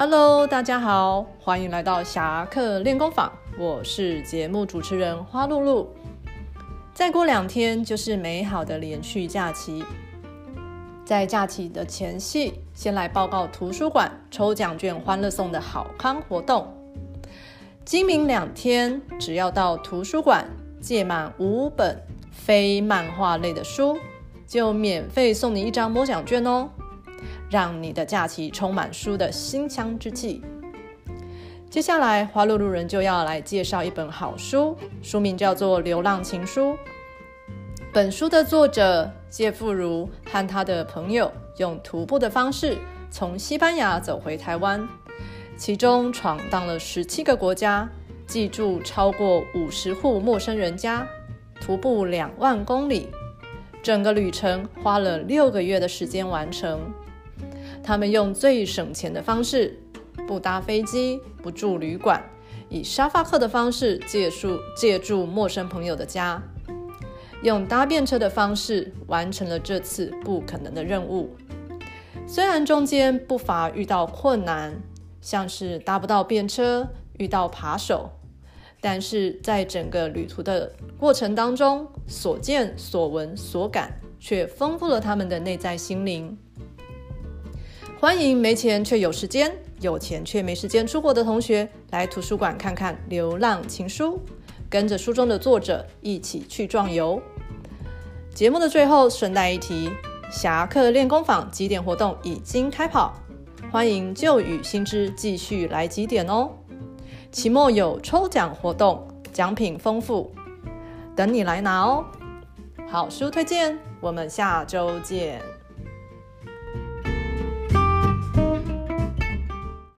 Hello，大家好，欢迎来到侠客练功坊，我是节目主持人花露露。再过两天就是美好的连续假期，在假期的前夕，先来报告图书馆抽奖券欢乐送的好康活动。今明两天，只要到图书馆借满五本非漫画类的书，就免费送你一张摸奖券哦。让你的假期充满书的新香之气。接下来，花露路人就要来介绍一本好书，书名叫做《流浪情书》。本书的作者谢富如和他的朋友用徒步的方式从西班牙走回台湾，其中闯荡了十七个国家，记住超过五十户陌生人家，徒步两万公里，整个旅程花了六个月的时间完成。他们用最省钱的方式，不搭飞机，不住旅馆，以沙发客的方式借宿借住陌生朋友的家，用搭便车的方式完成了这次不可能的任务。虽然中间不乏遇到困难，像是搭不到便车，遇到扒手，但是在整个旅途的过程当中，所见所闻所感，却丰富了他们的内在心灵。欢迎没钱却有时间、有钱却没时间出国的同学来图书馆看看《流浪情书》，跟着书中的作者一起去壮游。节目的最后顺带一提，侠客练功坊几点活动已经开跑，欢迎旧与新知继续来几点哦。期末有抽奖活动，奖品丰富，等你来拿哦。好书推荐，我们下周见。